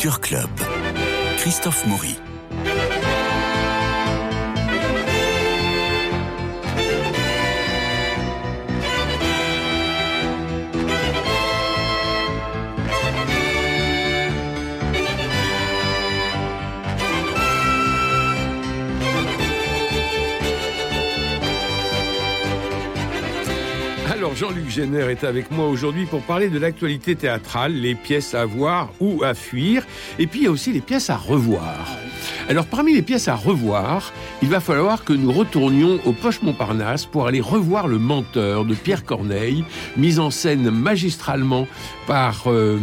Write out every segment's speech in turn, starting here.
Culture Club. Christophe Maury. Jean-Luc Génère est avec moi aujourd'hui pour parler de l'actualité théâtrale, les pièces à voir ou à fuir, et puis il y a aussi les pièces à revoir. Alors parmi les pièces à revoir, il va falloir que nous retournions au Poche Montparnasse pour aller revoir Le Menteur de Pierre Corneille, mise en scène magistralement par euh,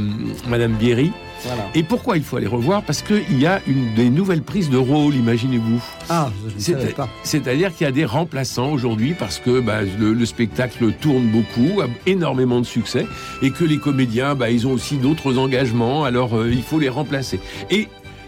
Madame Bierry. Voilà. Et pourquoi il faut aller revoir Parce qu'il y a une des nouvelles prises de rôle, imaginez-vous. Ah, je ne savais C'est- pas. C'est-à-dire qu'il y a des remplaçants aujourd'hui parce que bah, le, le spectacle tourne beaucoup, a énormément de succès, et que les comédiens, bah, ils ont aussi d'autres engagements, alors euh, il faut les remplacer. Et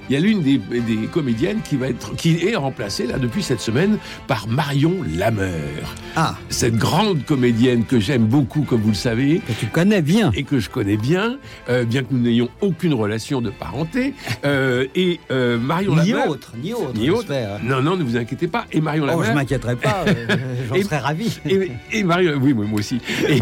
il y a l'une des, des comédiennes qui va être, qui est remplacée là depuis cette semaine par Marion Lameur, Ah, cette grande comédienne que j'aime beaucoup, comme vous le savez, que tu connais bien. et que je connais bien, euh, bien que nous n'ayons aucune relation de parenté. Euh, et euh, Marion Ni Lameur, autre, ni autre. ni autre. j'espère. Non, non, ne vous inquiétez pas. Et Marion Oh, je Lameur. m'inquiéterai pas, j'en serais ravi. Et, et Marion, oui, moi moi aussi. Et,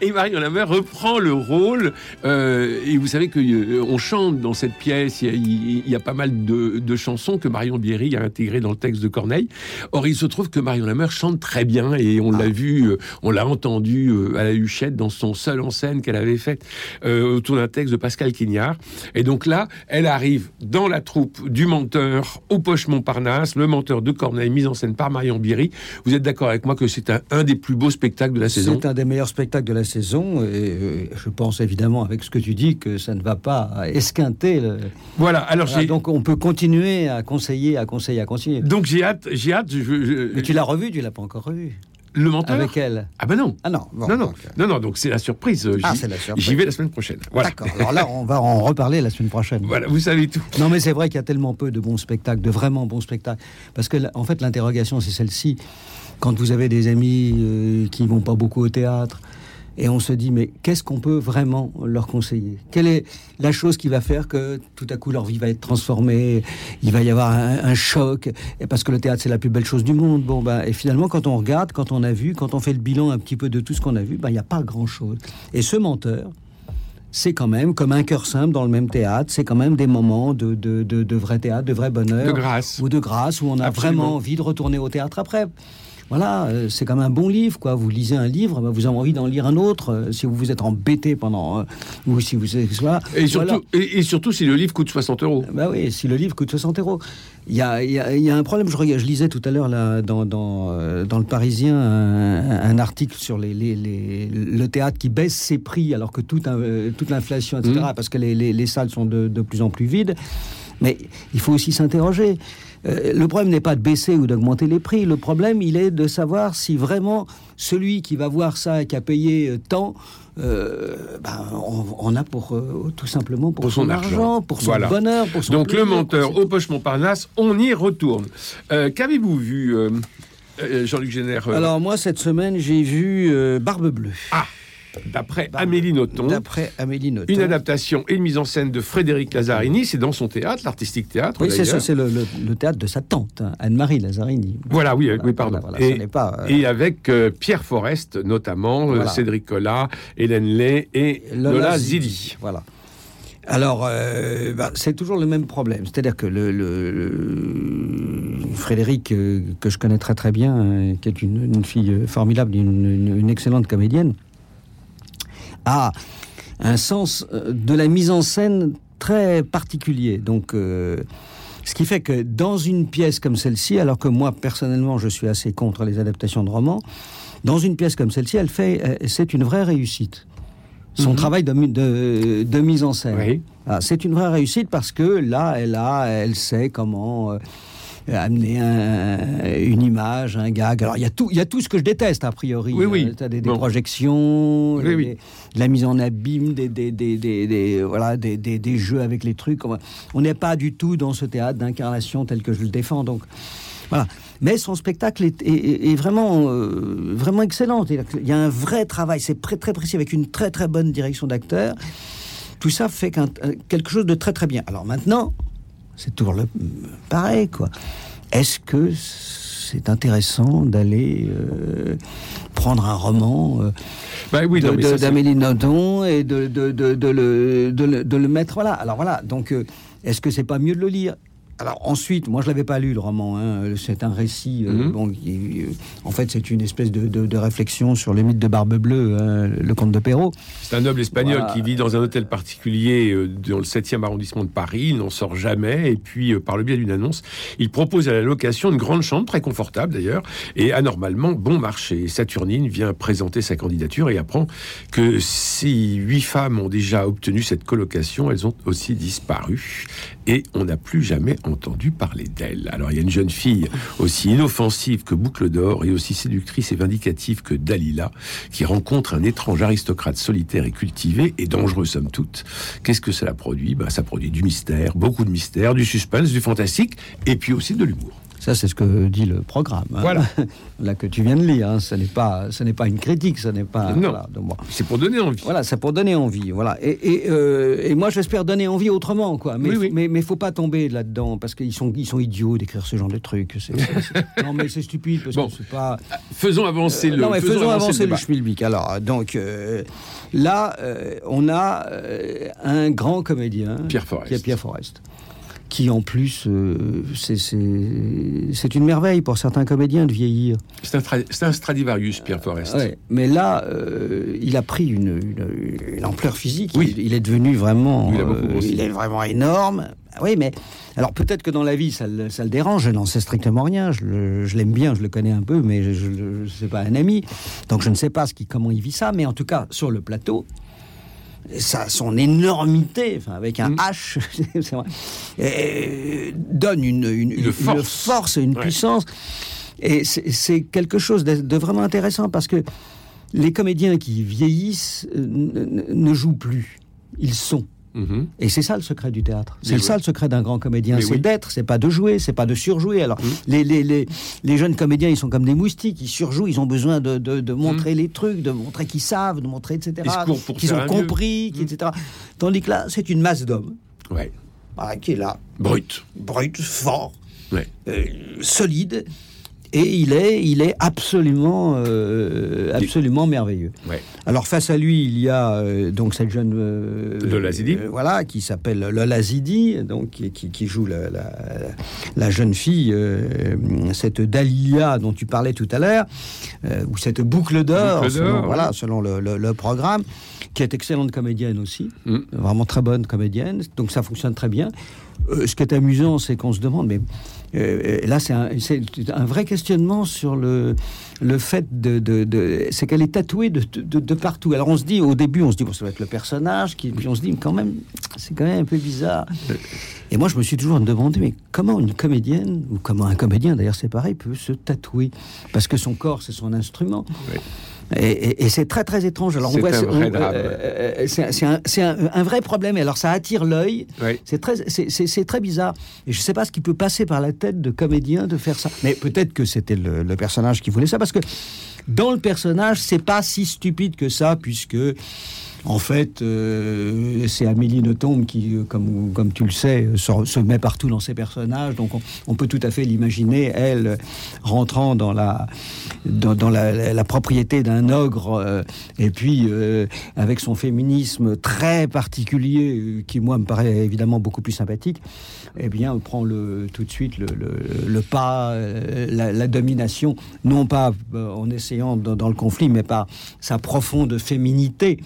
et Marion Lameur reprend le rôle. et vous savez que on chante dans cette pièce. Il il y a pas mal de, de chansons que Marion Bierry a intégrées dans le texte de Corneille. Or, il se trouve que Marion Lameur chante très bien et on l'a vu, euh, on l'a entendu euh, à la Huchette dans son seul en scène qu'elle avait faite euh, autour d'un texte de Pascal Quignard. Et donc là, elle arrive dans la troupe du menteur au Poche Montparnasse, le menteur de Corneille, mis en scène par Marion Bierry. Vous êtes d'accord avec moi que c'est un, un des plus beaux spectacles de la saison? C'est un des meilleurs spectacles de la saison. Et je pense évidemment, avec ce que tu dis, que ça ne va pas esquinter. le- Voilà. Alors Voilà, donc on peut continuer à conseiller, à conseiller, à conseiller. donc j'ai hâte, j'ai hâte. je- je- Mais tu l'as revu, tu l'as pas encore revu. le menteur Avec elle. Ah ben non. Ah non, bon, non, non, donc, euh, non, non, donc c'est la surprise. Ah, J'y- c'est la surprise. J'y vais la semaine prochaine. Voilà. D'accord. Alors là, on va en reparler la semaine prochaine. Voilà, vous savez tout. Non, mais c'est vrai qu'il y a tellement peu de bons spectacles, de vraiment bons spectacles. Parce que, en fait, l'interrogation, c'est celle-ci. Quand vous avez des amis euh, qui vont pas beaucoup au théâtre, et on se dit, mais qu'est-ce qu'on peut vraiment leur conseiller? Quelle est la chose qui va faire que tout à coup leur vie va être transformée Il va y avoir un, un choc? Et Parce que le théâtre, c'est la plus belle chose du monde. Bon, ben, et finalement, quand on regarde, quand on a vu, quand on fait le bilan un petit peu de tout ce qu'on a vu, ben, il n'y a pas grand-chose. Et ce menteur, c'est quand même comme un cœur simple dans le même théâtre, c'est quand même des moments de, de, de, de vrai théâtre, de vrai bonheur. De grâce. Ou de grâce, où on a Absolument. vraiment envie de retourner au théâtre après. Voilà, euh, c'est comme un bon livre, quoi. Vous lisez un livre, ben, vous avez envie d'en lire un autre. euh, si vous vous êtes embêté pendant, euh, ou si vous voilà. Et surtout, Voilà. et, et surtout si le livre coûte 60 euros. Bah oui, si le livre coûte 60 euros. Il y y y a un problème, je, je lisais tout à l'heure dans, dans, dans le Parisien un, un article sur les, les- les- le théâtre qui baisse ses prix alors que tout un- toute l'inflation, etc., Mhm. parce que les, les- les salles sont de, de plus en plus vides. Mais il faut aussi s'interroger. Euh, le problème n'est pas de baisser ou d'augmenter les prix. Le problème, il est de savoir si vraiment celui qui va voir ça et qui a payé euh, tant, euh, ben, on, on a pour euh, tout simplement pour, Pour son argent. pour son Voilà. bonheur, pour son Donc le menteur au Poche Montparnasse, on y retourne. Euh, Qu'avez-vous vu, Jean-Luc Génère Alors moi cette semaine j'ai vu Barbe Bleue. Ah, d'après Amélie Nothomb, D'après Amélie Nothomb. une adaptation et une mise en scène de Frédéric Lazzarini, c'est dans son théâtre, l'artistique théâtre. Oui, c'est ça, c'est le, le- le théâtre de sa tante, hein, Anne-Marie Lazzarini. Voilà, oui, Voilà, oui, pardon. voilà, voilà, ce et, n'est pas, euh, et avec euh, Pierre Forest, notamment, euh. Cédric Collat, Hélène Lay et Lola, Zilli. Voilà. Alors, euh, bah, c'est toujours le même problème. C'est-à-dire que le, le- le- Frédéric, euh, que je connais très très bien, euh, qui est une, une fille formidable, une, une- une excellente comédienne, a un sens euh, de la mise en scène très particulier. Donc, euh, ce qui fait que dans une pièce comme celle-ci, alors que moi personnellement je suis assez contre les adaptations de romans, dans une pièce comme celle-ci, elle fait, euh, c'est une vraie réussite. Son Mhm. travail de, de, de mise en scène. Oui. Ah, c'est une vraie réussite parce que là, elle a, elle sait comment euh, amener un- une image, un gag. Alors il y a tout, il y a tout ce que je déteste a priori. Oui, oui. Euh, t'as des, des Bon. projections, Oui, des- oui. des- de la mise en abîme, des, des, des, des- des- voilà, des, des- des jeux avec les trucs. On n'est pas du tout dans ce théâtre d'incarnation tel que je le défends. Donc voilà. Mais son spectacle est, est- est vraiment, euh, vraiment excellent. Qu'il y a un vrai travail, c'est très, très précis, avec une très très bonne direction d'acteur. tout ça fait euh, quelque chose de très très bien. Alors maintenant, c'est toujours le pareil, quoi. Est-ce que c'est intéressant d'aller euh, prendre un roman euh, Bah oui, d'Amélie Nothomb et de, de, de, de le, de, le, de le mettre voilà. Alors voilà, donc euh, est-ce que c'est pas mieux de le lire? Alors ensuite, moi je l'avais pas lu le roman. hein. C'est un récit. euh, Mhm. bon, qui, euh, en fait, c'est une espèce de, de- de réflexion sur les mythes de Barbe Bleue, hein, le comte de Perrault. C'est un noble espagnol Voilà. qui vit dans un hôtel particulier euh, dans le 7e arrondissement de Paris. Il n'en sort jamais. Et puis, euh, par le biais d'une annonce, il propose à la location une grande chambre, très confortable d'ailleurs, et anormalement bon marché. Saturnine vient présenter sa candidature et apprend que si huit femmes ont déjà obtenu cette colocation, elles ont aussi disparu. Et on n'a plus jamais entendu parler d'elle. Alors, il y a une jeune fille aussi inoffensive que Boucle d'Or et aussi séductrice et vindicative que Dalila, qui rencontre un étrange aristocrate solitaire et cultivé et dangereux somme toute. Qu'est-ce que cela produit? Ben, Ça produit du mystère, beaucoup de mystère, du suspense, du fantastique et puis aussi de l'humour. Ça, c'est ce que dit le programme. hein. Voilà. Là que tu viens de lire, hein. ce n'est pas, ce n'est pas une critique, ce n'est pas. Non. voilà, bon. C'est pour donner envie. Voilà, c'est pour donner envie. Voilà. Et, et, euh, et moi, j'espère donner envie autrement, quoi. Mais, Oui, oui. mais, mais faut pas tomber là-dedans parce qu'ils sont, ils sont idiots d'écrire ce genre de trucs. C'est- c'est- c'est- non, mais c'est stupide parce Bon. que c'est pas. Faisons avancer le. non, mais faisons, avancer, le schmilblick. Alors, donc euh, là, euh, on a euh, un grand comédien, Pierre Forest. qui est Pierre Forest, qui en plus, euh, c'est- une merveille pour certains comédiens de vieillir. C'est un, un Stradivarius, Pierre Forest. Ouais, mais là, euh, il a pris une, une- une ampleur physique. Oui. Il, il est devenu vraiment. Il euh, il est vraiment énorme. Oui, mais alors peut-être que dans la vie, ça, le- ça le dérange. Je n'en sais strictement rien. Je l'aime bien, je le connais un peu, mais je ne sais pas un ami. Donc je ne sais pas ce qui, comment il vit ça. Mais en tout cas, sur le plateau, ça, son énormité, enfin, avec un Mm. H, vrai, donne une, une, Une force. force, une Ouais. puissance. Et c'est quelque chose de, de vraiment intéressant parce que les comédiens qui vieillissent euh, ne, ne jouent plus. Ils sont. Et c'est ça le secret du théâtre. C'est ça oui. le secret d'un grand comédien. C'est oui. d'être, c'est pas de jouer, c'est pas de surjouer. Alors, Mm. les, les, les, les jeunes comédiens, ils sont comme des moustiques, ils surjouent, ils ont besoin de, de, de Mm. montrer les trucs, de montrer qu'ils savent, de montrer, etc. Qu'ils ont compris, qui- Mm. etc. Tandis que là, c'est une masse d'hommes Ouais. voilà, qui est là, Brut. brut, fort, Ouais. euh, solide. Et il est, il est absolument, euh, absolument merveilleux. Ouais. Alors face à lui, il y a euh, donc cette jeune euh, Lola Zidi. euh, voilà, qui s'appelle Lola Zidi, donc qui, joue la, la- la jeune fille, euh, cette Dahlia dont tu parlais tout à l'heure, euh, ou cette boucle d'or, selon, voilà, selon le, le- le programme, qui est excellente comédienne aussi, Mm. vraiment très bonne comédienne, donc ça fonctionne très bien. Euh, ce qui est amusant, c'est qu'on se demande, mais euh, là, c'est un, vrai questionnement sur le, le fait de. c'est qu'elle est tatouée de, de- partout. Alors, on se dit, au début, on se dit, bon, ça va être le personnage, puis on se dit, mais quand même, c'est quand même un peu bizarre. Et moi, je me suis toujours demandé, mais comment une comédienne, ou comment un comédien, d'ailleurs, c'est pareil, peut se tatouer? Parce que son corps, c'est son instrument. Ouais. Et, et- et c'est très très étrange. Alors on C'est voit, c'est- euh, c'est un- vrai problème. Et alors ça attire l'œil. C'est très, c'est très bizarre. Et je ne sais pas ce qui peut passer par la tête de comédien de faire ça. Mais peut-être que c'était le, le personnage qui voulait ça, parce que dans le personnage, c'est pas si stupide que ça, puisque en fait, euh, c'est Amélie Nothomb qui, euh, comme, tu le sais, euh, se, met partout dans ses personnages. Donc on, peut tout à fait l'imaginer, elle, rentrant dans la, dans, la, propriété d'un ogre, et puis avec son féminisme très particulier, qui moi me paraît évidemment beaucoup plus sympathique, eh bien, on prend le, tout de suite le, pas, la, domination, non pas en essayant dans le conflit, mais par sa profonde féminité.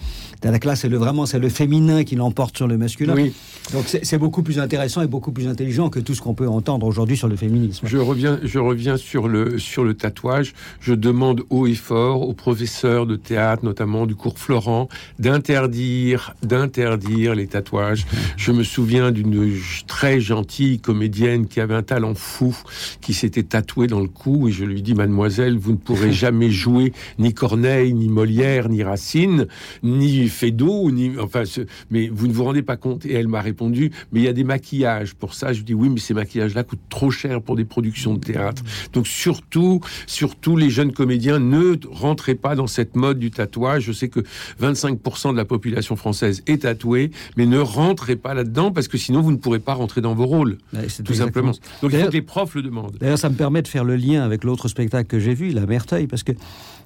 C'est-à-dire que là, c'est le, vraiment c'est le féminin qui l'emporte sur le masculin. Oui. Donc c'est c'est beaucoup plus intéressant et beaucoup plus intelligent que tout ce qu'on peut entendre aujourd'hui sur le féminisme. Je reviens, je reviens sur le, sur le tatouage. Je demande haut et fort aux professeurs de théâtre, notamment du cours Florent, d'interdire, d'interdire les tatouages. Je me souviens d'une très gentille comédienne qui avait un talent fou, qui s'était tatouée dans le cou, et je lui dis, mademoiselle, vous ne pourrez jamais jouer ni Corneille, ni Molière, ni Racine, ni fait d'eau, ni enfin, mais vous ne vous rendez pas compte. Et elle m'a répondu, mais il y a des maquillages pour ça. Je lui dis oui, mais ces maquillages-là coûtent trop cher pour des productions de théâtre. Donc surtout, surtout les jeunes comédiens, ne rentrez pas dans cette mode du tatouage. Je sais que 25% de la population française est tatouée, mais ne rentrez pas là-dedans parce que sinon vous ne pourrez pas rentrer dans vos rôles, tout simplement. Donc il faut que les profs le demandent. D'ailleurs, ça me permet de faire le lien avec l'autre spectacle que j'ai vu, La Merteuil, parce que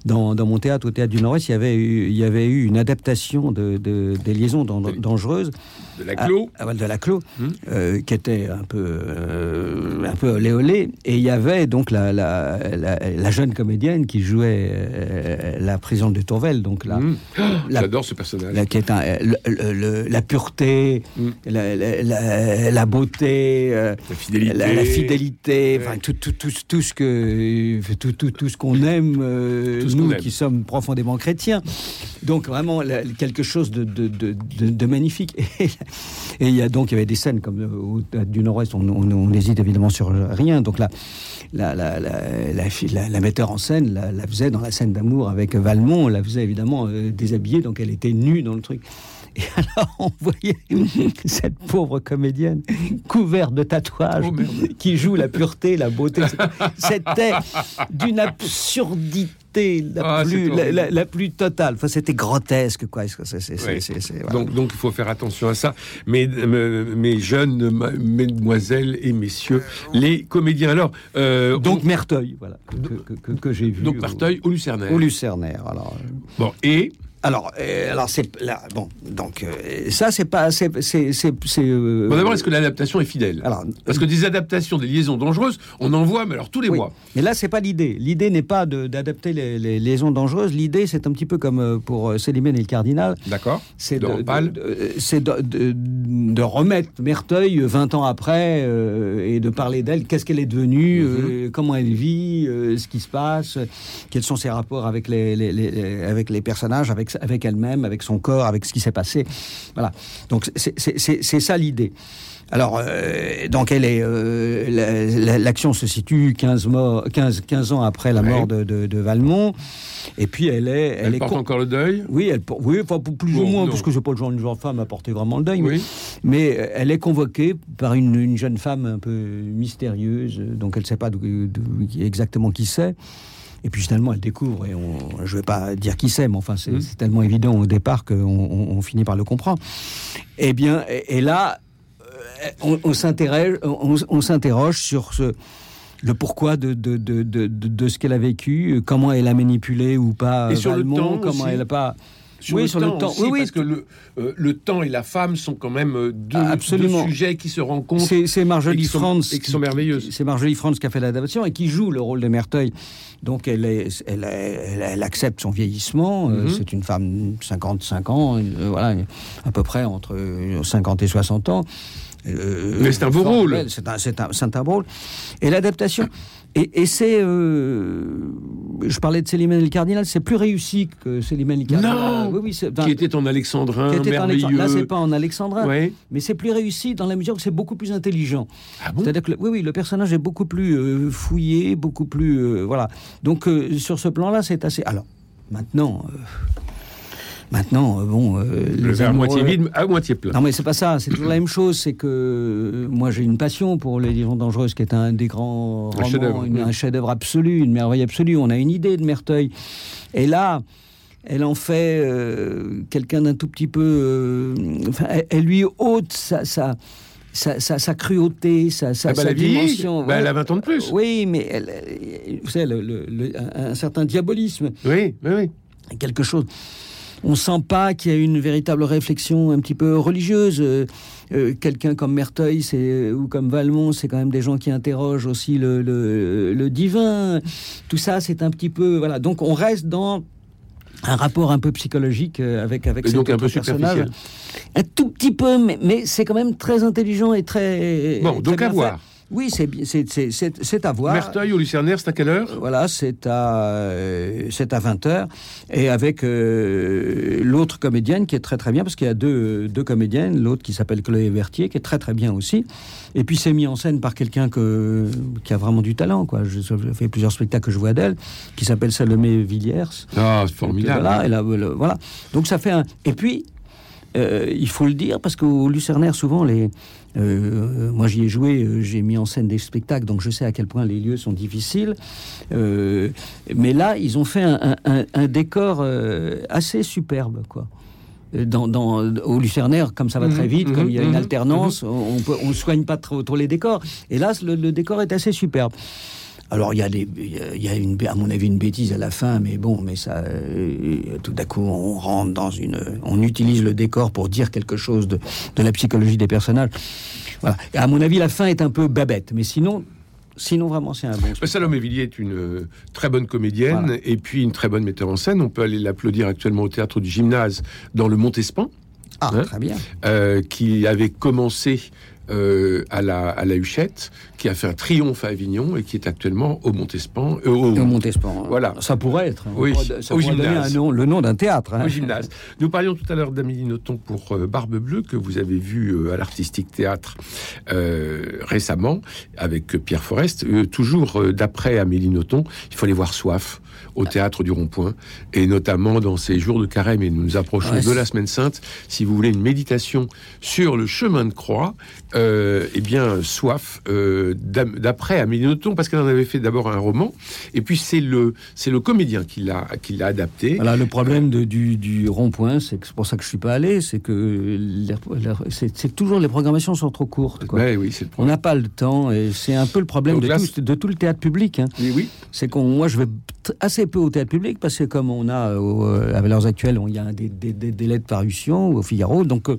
dans, mon théâtre, au théâtre du Nord-Ouest, il y avait eu, il y avait eu une adaptation de, des liaisons dangereuses. De la Clos ah, De la Clos, hum. euh, qui était un peu, euh, un peu olé olé. Et il y avait donc la, la, jeune comédienne qui jouait euh, la présidente de Tourvel. Donc là, hum. J'adore ce personnage. La, qui est la pureté, hum. la, beauté, la fidélité, la, fidélité enfin, tout, tout, tout, tout, ce que tout, tout, tout ce qu'on aime nous qui sommes profondément chrétiens. Donc vraiment quelque chose de, de, magnifique. Et, il y a donc il y avait des scènes comme euh, du Nord-Ouest, on n'hésite évidemment sur rien. Donc là, la, la, la, la, metteur en scène la, faisait dans la scène d'amour avec Valmont, la faisait évidemment euh, déshabillée, donc elle était nue dans le truc. Et alors, on voyait cette pauvre comédienne couverte de tatouages oh, qui joue la pureté, la beauté. C'était d'une absurdité la, ah, plus, la, plus totale. Enfin, c'était grotesque, quoi. donc, donc, il faut faire attention à ça. Mais mes jeunes mesdemoiselles et messieurs, les comédiens. Alors, euh, donc Merteuil, voilà, que, que, j'ai vu. Donc Merteuil au Lucernaire. Au Lucernaire, alors. Bon, et alors, euh, alors c'est là, bon, donc euh, ça c'est pas, c'est, c'est, c'est. Euh, bon, d'abord, est-ce que l'adaptation est fidèle? Alors, parce que des adaptations, des liaisons dangereuses, on en voit, mais alors tous les mois. Mais là, c'est pas l'idée. L'idée n'est pas d'adapter les, liaisons dangereuses. L'idée, c'est un petit peu comme pour Célimène et le cardinal. D'accord. C'est de, c'est de, de, remettre Merteuil 20 ans après et de parler d'elle. Qu'est-ce qu'elle est devenue mhm. Comment elle vit Ce qui se passe Quels sont ses rapports avec les, les avec les personnages Avec avec elle-même, avec son corps, avec ce qui s'est passé. Voilà. Donc c'est ça l'idée. Alors, euh, donc elle est, euh, l'action se situe 15, 15, 15, ans après la mort de, de, Valmont. Et puis elle est, elle, elle est porte encore le deuil. Oui, elle, oui, enfin, plus ou moins, parce que c'est pas le genre, une genre femme à porter vraiment le deuil. Mais, euh, elle est convoquée par une, une, jeune femme un peu mystérieuse, donc elle ne sait pas exactement qui c'est. Et puis finalement, elle découvre, et on, je ne vais pas dire qui c'est, mais enfin, c'est mmh. tellement évident au départ qu'on on, finit par le comprendre. Eh bien, et, là, euh, on, s'interroge, sur ce, le pourquoi de, de, de, de, ce qu'elle a vécu, comment elle a manipulé ou pas et sur le temps comment elle n'a pas oui, sur le temps. oui, parce que le, euh, le temps et la femme sont quand même euh, deux, sujets qui se rencontrent. C'est Marjorie Franz et qui sont merveilleuses. C'est Marjorie Franz qui a fait l'adaptation et qui joue le rôle de Merteuil. Donc elle, est, elle, elle, accepte son vieillissement. Euh, mhm. c'est une femme de 55 ans, voilà, à peu près entre 50 et 60 ans. Mais c'est un beau rôle. C'est un, un, un, rôle. Et l'adaptation. Et, c'est. Euh, je parlais de Célimène le Cardinal, c'est plus réussi que Célimène le Cardinal. Non oui, oui, Qui était en alexandrin, qui était. En Là, c'est pas en alexandrin. Mais c'est plus réussi dans la mesure où c'est beaucoup plus intelligent. Ah bon? C'est-à-dire que, oui, oui, le personnage est beaucoup plus euh, fouillé, beaucoup plus. Euh, voilà. Donc, sur ce plan-là, c'est assez. Alors, maintenant. Maintenant, euh, bon. Euh, le verre à moitié vide, à moitié plein. Non, mais c'est pas ça. C'est toujours la même chose. C'est que euh, moi, j'ai une passion pour Les Liaisons Dangereuses, qui est un des grands un romans, un chef-d'œuvre absolu, une merveille absolue. On a une idée de Merteuil. Et là, elle en fait quelqu'un d'un tout petit peu. enfin, elle, lui ôte sa, sa, sa, cruauté, sa, sa, ah bah, dimension. Bah, elle a 20 ans de plus. Oui, mais elle, vous savez, le, un certain diabolisme. Oui, oui, oui. Quelque chose on sent pas qu'il y a une véritable réflexion un petit peu religieuse. Euh, euh, quelqu'un comme Merteuil c'est, ou comme Valmont, c'est quand même des gens qui interrogent aussi le, divin. Tout ça, c'est un petit peu... Voilà. Donc on reste dans un rapport un peu psychologique euh, avec avec donc un peu personnage. Un tout petit peu, mais, mais c'est quand même très intelligent et très bon. donc à voir. Oui, c'est à voir. Merteuil au Lucernaire, c'est à quelle heure? Voilà, c'est à, euh, c'est à 20h. Et avec euh, l'autre comédienne qui est très très bien, parce qu'il y a deux, deux comédiennes, l'autre qui s'appelle Chloé Vertier, qui est très très bien aussi. Et puis c'est mis en scène par quelqu'un que, qui a vraiment du talent. Quoi. Je, je fais plusieurs spectacles que je vois d'elle, qui s'appelle Salomé Villiers. Ah, c'est formidable. Voilà, et là, voilà. Donc ça fait un. Et puis, euh, il faut le dire, parce qu'au Lucernaire, souvent, les. euh, moi, j'y ai joué, euh, j'ai mis en scène des spectacles, donc je sais à quel point les lieux sont difficiles. Mais là, ils ont fait un, un- un décor assez superbe, quoi. Dans, dans, au Lucernaire, comme ça va Mhm, très vite, mhm, comme il y a une mhm, alternance, on on soigne pas trop, trop les décors. Et là, le, le décor est assez superbe. Alors il y a des, il y a- une, à mon avis une bêtise à la fin, mais bon, mais ça, euh, tout d'un coup on rentre dans une, on utilise le décor pour dire quelque chose de, de la psychologie des personnages. Voilà. Et à mon avis la fin est un peu babette, mais sinon, sinon vraiment c'est un bon. Euh, Salomé Villiers est une euh, très bonne comédienne Voilà. et puis une très bonne metteur en scène. On peut aller l'applaudir actuellement au théâtre du Gymnase dans le Montespan, Ah Hein très bien. euh, qui avait commencé euh, à, la, à la Huchette, qui a fait un triomphe à Avignon et qui est actuellement au Montespan. euh, au, Montespan. Voilà. Ça pourrait être. hein. Oui, Ça au pourrait donner gymnase. un nom, le nom d'un théâtre. hein. au gymnase. Nous parlions tout à l'heure d'Amélie Nothomb pour euh, Barbe Bleue, que vous avez vu à l'Artistique Théâtre récemment, avec Pierre Forest. Toujours d'après Amélie Nothomb, il faut aller voir Soif au Théâtre du Rond-Point, et notamment dans ces jours de carême, et nous nous approchons Ouais, de la Semaine Sainte, si vous voulez une méditation sur le chemin de croix, euh, eh bien, Soif, euh, d'après Amélie Nothomb, parce qu'elle en avait fait d'abord un roman, et puis c'est le, c'est le comédien qui l'a, qui l'a adapté. Voilà, le problème de- du, du rond-point, c'est que c'est pour ça que je suis pas allé, c'est que c'est toujours les programmations sont trop courtes. quoi. Ouais, oui, le On n'a pas le temps et c'est un peu le problème de là, tout, de tout le théâtre public. hein. Oui, oui. C'est qu'on, moi, je vais assez peu au théâtre public parce que comme on a au, euh, à valeurs actuelles, on- il y a des, délais de parution au Figaro, donc euh,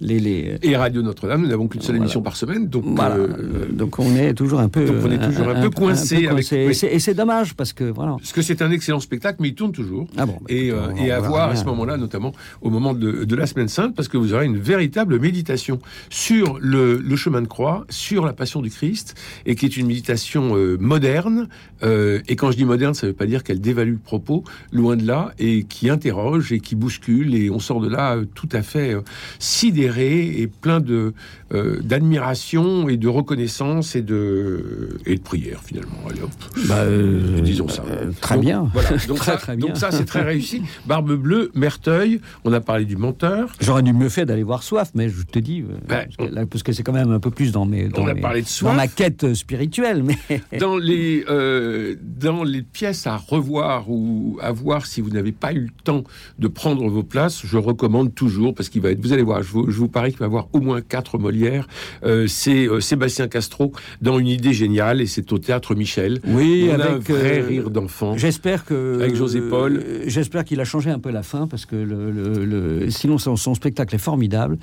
les, les Et Radio Notre-Dame, nous n'avons qu'une seule Émission par semaine, donc voilà, euh, euh, donc on est toujours un peu, donc on est toujours un peu coincé avec- oui. Et c'est- dommage parce que voilà. parce que c'est un excellent spectacle, mais il tourne toujours. Ah bon, bah, Et, euh, et à voir à ce moment-là, notamment au moment de, de la semaine sainte, parce que vous aurez une véritable méditation sur le, le chemin de croix, sur la passion du Christ, et qui est une méditation euh, moderne. euh, et quand je dis moderne, ça ne veut pas dire qu'elle dévalue le propos, loin de là, et qui interroge et qui bouscule, et on sort de là euh, tout à fait euh, sidéré et plein de euh, d'admiration et de reconnaissance et de et de prière finalement. Allez, hop. Bah, euh, Disons ça. euh, très Donc, bien. Voilà. Donc Très, ça, très bien. Donc ça, c'est très réussi. Barbe bleue, Merteuil. On a parlé du menteur. J'aurais dû mieux fait d'aller voir Soif, mais je te dis, euh, Ben, parce, que, là, parce que c'est quand même un peu plus dans mes, dans, On a mes- parlé de dans Soif. ma quête spirituelle, mais Dans les euh, dans les pièces à revoir ou à voir si vous n'avez pas eu le temps de prendre vos places, je recommande toujours parce qu'il va être. Vous allez voir, je vous, je vous parie qu'il va y avoir au moins quatre Molières. Euh, c'est euh, Sébastien Castro dans une idée géniale et c'est au théâtre Michel. oui, On a un avec vrai euh, rire d'enfant. J'espère que Avec José Paul. J'espère qu'il a changé un peu la fin parce que le, le- le- sinon son, son spectacle est formidable.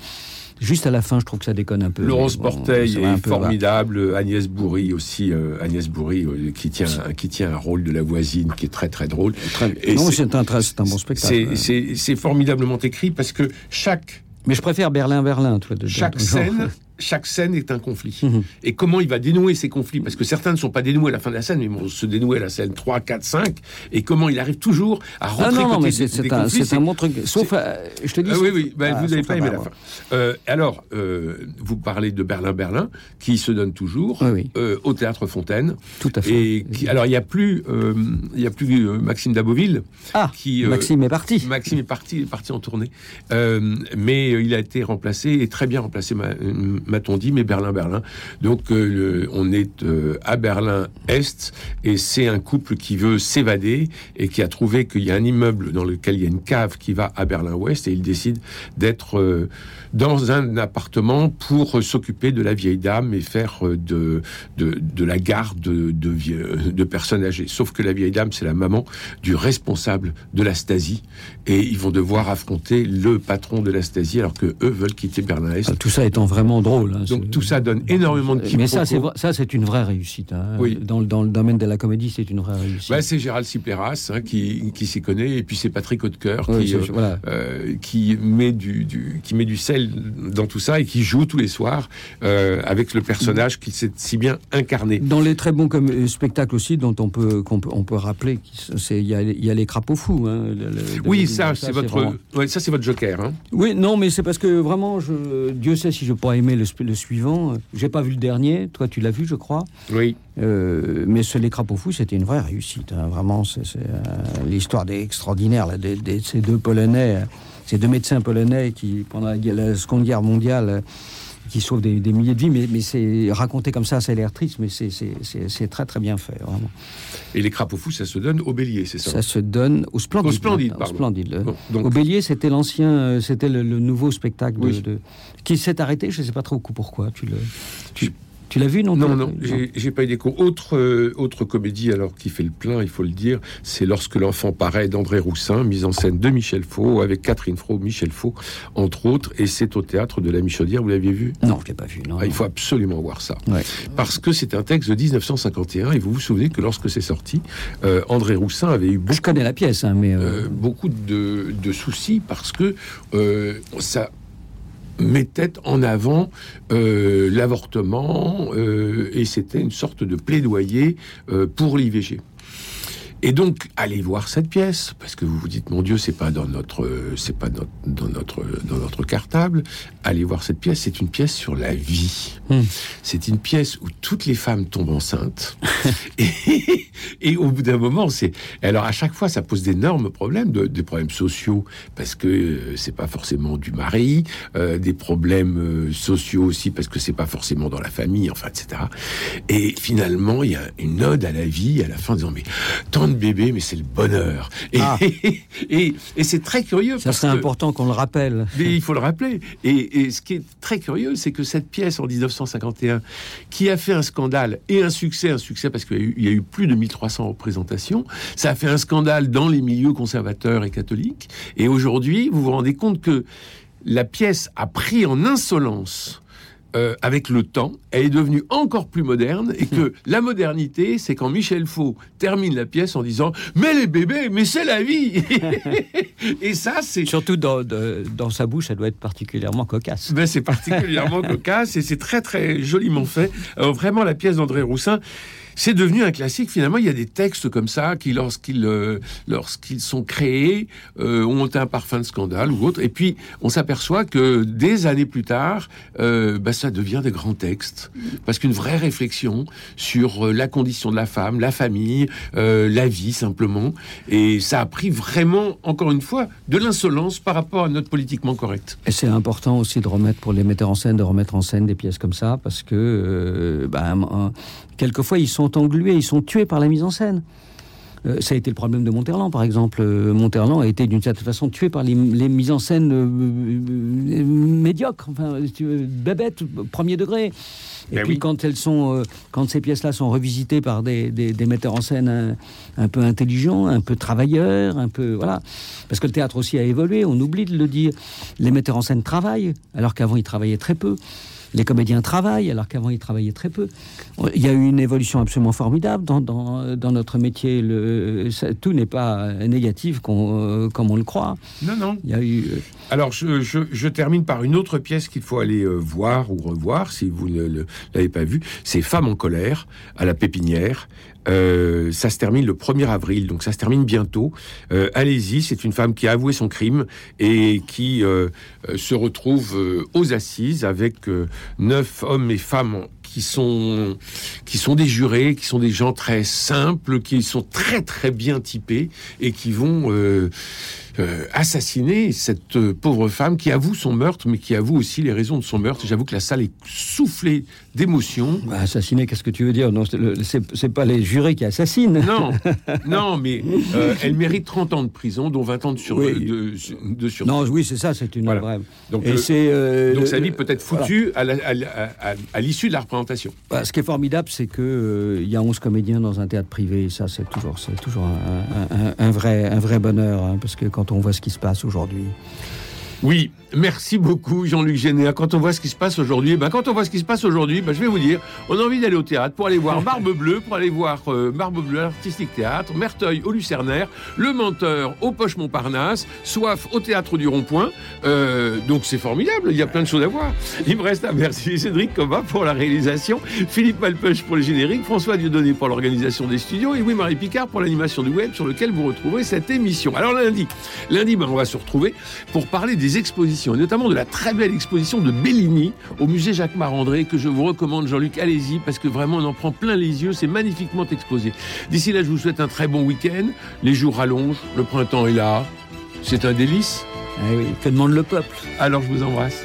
Juste à la fin, je trouve que ça déconne un peu. Laurence bon, Porteil est formidable, Agnès Bourri aussi, euh, Agnès Bourri euh, qui tient qui tient un rôle de la voisine qui est très très drôle. Et non, c'est- un, très- un bon spectacle. C'est formidablement écrit parce que chaque Mais je préfère Berlin-Berlin, toi. De, de- chaque scène chaque scène est un conflit. Mhm. Et comment il va dénouer ces conflits? Parce que certains ne sont pas dénoués à la fin de la scène, mais vont se dénouer à la scène 3, 4, 5. Et comment il arrive toujours à Ah rentrer non, non, mais des- c'est un, un bon truc. Sauf, euh, je te dis. ah oui, oui, ben, Ah, vous n'avez pas aimé la fin. Euh, alors, euh, vous parlez de Berlin-Berlin, qui se donne toujours Oui, oui, euh, au Théâtre Fontaine. tout à fait. Et qui, alors, il n'y a plus, il y a plus Maxime Daboville, ah, qui, Maxime est parti. Maxime est parti, il est parti en tournée, mais il a été remplacé et très bien remplacé, m'a- m'a-t-on dit, mais Berlin, Berlin. Donc euh, on est euh, à Berlin Est et c'est un couple qui veut s'évader et qui a trouvé qu'il y a un immeuble dans lequel il y a une cave qui va à Berlin Ouest et il décide d'être euh, dans un appartement pour s'occuper de la vieille dame et faire de, de, la garde de, de, vieux- de personnes âgées. Sauf que la vieille dame, c'est la maman du responsable de la Stasi et ils vont devoir affronter le patron de la Stasi alors que eux veulent quitter Berlin Est. Ah, Tout ça étant vraiment drôle. Hein, Donc tout ça donne énormément de Mais ça, c'est quiproquos. vrai- ça, c'est une vraie réussite. hein. Oui. Dans, le- dans le domaine de la comédie, c'est une vraie réussite. Bah, c'est Gérald Cipleras hein, qui, qui s'y connaît, et puis c'est Patrick Hautecoeur qui, euh, voilà. euh, qui, met du, du- qui met du sel dans tout ça et qui joue tous les soirs euh, avec le personnage qu'il sait si bien incarner. Dans les très bons comme, euh, spectacles aussi, dont on peut, qu'on peut, on peut rappeler, qui il y, a, il y a les crapauds fous. le- le- Oui, ça, c'est votre, vraiment- ouais, ça c'est votre joker. Oui, non, mais c'est parce que vraiment, je, Dieu sait si je pourrais aimer le, le suivant. J'ai pas vu le dernier. Toi, tu l'as vu, je crois. Oui. Euh, mais ce Les Crapauds Fous, c'était une vraie réussite. hein. Vraiment, c'est euh, l'histoire des extraordinaire là, des- des- ces deux Polonais, euh, ces deux médecins polonais qui, pendant la, Seconde Guerre mondiale, euh, qui sauvent des, des milliers de vies. Mais, mais c'est raconté comme ça, ça a l'air triste, mais c'est- c'est c'est- c'est très très bien fait, vraiment. Et les crapauds fous, ça se donne au bélier, c'est ça Ça se donne au Splendide. Au Splendide, pardon. Splendide. Bon, donc- Au Bélier, c'était l'ancien, euh, c'était le, le nouveau spectacle de, Oui. de- qui s'est arrêté. Je ne sais pas trop pourquoi. Tu le, tu, tu l'as vu non Non, non, j'ai pas eu d'écho. Autre, euh, autre comédie, alors qui fait le plein, il faut le dire, c'est Lorsque l'enfant paraît d'André Roussin, mise en scène de Michel Faux, avec Catherine Fro, Michel Faux, entre autres, et c'est au théâtre de la Michaudière, vous l'aviez vu? Non, je l'ai pas vu. Non, Ah, Il faut absolument voir ça. Ouais. Parce que c'est un texte de 1951, et vous vous souvenez que lorsque c'est sorti, euh, André Roussin avait eu beaucoup Je connais la pièce, hein, mais euh, beaucoup de, de soucis parce que ça mettait en avant euh, l'avortement euh, et c'était une sorte de plaidoyer euh, pour l'IVG. Et donc, allez voir cette pièce, parce que vous vous dites, mon Dieu, c'est pas dans notre, c'est pas dans, dans notre, dans notre cartable. Allez voir cette pièce. C'est une pièce sur la vie. Hmm. C'est une pièce où toutes les femmes tombent enceintes. et, et au bout d'un moment, c'est, alors à chaque fois, ça pose d'énormes problèmes, de- des problèmes sociaux, parce que euh, c'est pas forcément du mari, euh, des problèmes euh, sociaux aussi, parce que c'est pas forcément dans la famille, enfin, etc. Et finalement, il y a une ode à la vie à la fin, en disant mais tant de bébés, mais c'est le bonheur. Et, Ah. et, et c'est très curieux. ça parce serait que- important qu'on le rappelle. mais il faut le rappeler. Et, ce qui est très curieux, c'est que cette pièce en 1951, qui a fait un scandale et un succès, un succès parce qu'il y, y a eu plus de 1300 représentations, ça a fait un scandale dans les milieux conservateurs et catholiques. Et aujourd'hui, vous vous rendez compte que la pièce a pris en insolence. Euh, avec le temps, elle est devenue encore plus moderne et que la modernité, c'est quand Michel Faux termine la pièce en disant Mais les bébés, mais c'est la vie Et ça, c'est Surtout dans, de- dans sa bouche, ça doit être particulièrement cocasse. ben, c'est particulièrement cocasse et c'est très très joliment fait. Alors, vraiment, la pièce d'André Roussin, c'est devenu un classique. Finalement, il y a des textes comme ça qui, lorsqu'ils euh, lorsqu'ils sont créés, euh, ont un parfum de scandale ou autre. Et puis, on s'aperçoit que des années plus tard, euh, ben, ça devient des grands textes parce qu'une vraie réflexion sur la condition de la femme, la famille, la vie simplement. Et ça a pris vraiment, encore une fois, de l'insolence par rapport à notre politiquement correct. Et c'est important aussi de remettre pour les metteurs en scène, de remettre en scène des pièces comme ça, parce que euh, quelquefois ils sont englués, ils sont tués par la mise en scène. Euh, ça a été le problème de Monterland, par exemple. Euh, Monterland a été d'une certaine façon tué par les, les mises en scène euh, euh, médiocres, enfin, bébêtes, premier degré. Et Ben puis oui. quand elles sont, quand ces pièces-là sont revisitées par des, des- des metteurs en scène un, un peu intelligents, un peu travailleurs, un peu voilà, parce que le théâtre aussi a évolué. On oublie de le dire. Les metteurs en scène travaillent, alors qu'avant ils travaillaient très peu. Les comédiens travaillent, alors qu'avant ils travaillaient très peu. Il y a eu une évolution absolument formidable dans, dans, dans notre métier. Le, ça- tout n'est pas négatif qu'on, euh, comme on le croit. Non, non. Il y a eu. euh, Alors, je, je- je termine par une autre pièce qu'il faut aller euh, voir ou revoir si vous ne l'avez pas vue. C'est Femmes en colère à la Pépinière. Euh, ça se termine le 1er avril, donc ça se termine bientôt. Euh, Allez-y, c'est une femme qui a avoué son crime et qui euh, euh, se retrouve euh, aux assises avec euh, neuf hommes et femmes qui sont qui sont des jurés, qui sont des gens très simples, qui sont très très bien typés et qui vont euh, assassiner cette euh, pauvre femme qui avoue son meurtre, mais qui avoue aussi les raisons de son meurtre. J'avoue que la salle est soufflée d'émotion. bah, assassiner, qu'est-ce que tu veux dire? Non, c'est pas les jurés qui assassinent. Non, non, mais euh, elle mérite 30 ans de prison, dont 20 ans de, sur, Oui. de, de sûreté. Non, oui, c'est ça, c'est une Voilà. vraie. Donc, Et le- c'est. donc le- sa vie peut être foutue à l'issue de la représentation. Bah, ce qui est formidable, c'est que il y a 11 comédiens dans un théâtre privé. Et ça, c'est toujours, c'est toujours un, un- un- un vrai, un vrai bonheur, hein, parce que quand on voit ce qui se passe aujourd'hui, Oui, merci beaucoup Jean-Luc Généa. Quand on voit ce qui se passe aujourd'hui, ben quand on voit ce qui se passe aujourd'hui, ben je vais vous dire, on a envie d'aller au théâtre pour aller voir Barbe Bleue, pour aller voir euh, Barbe Bleue Artistique Théâtre, Merteuil au Lucernaire, Le Menteur au Poche Montparnasse, Soif au Théâtre du Rond-Point. Euh, donc c'est formidable, il y a plein de choses à voir. Il me reste à merci Cédric Coba pour la réalisation, Philippe Malpeuch pour le générique, François Dieudonné pour l'organisation des studios et oui-Marie Picard pour l'animation du web sur lequel vous retrouverez cette émission. Alors lundi, lundi ben, on va se retrouver pour parler des expositions, et notamment de la très belle exposition de Bellini au musée Jacques Marandré que je vous recommande Jean-Luc, allez-y parce que vraiment on en prend plein les yeux, c'est magnifiquement exposé. D'ici là, je vous souhaite un très bon week-end. Les jours rallongent, le printemps est là, c'est un délice. Eh oui, que demande le peuple? Alors je vous embrasse.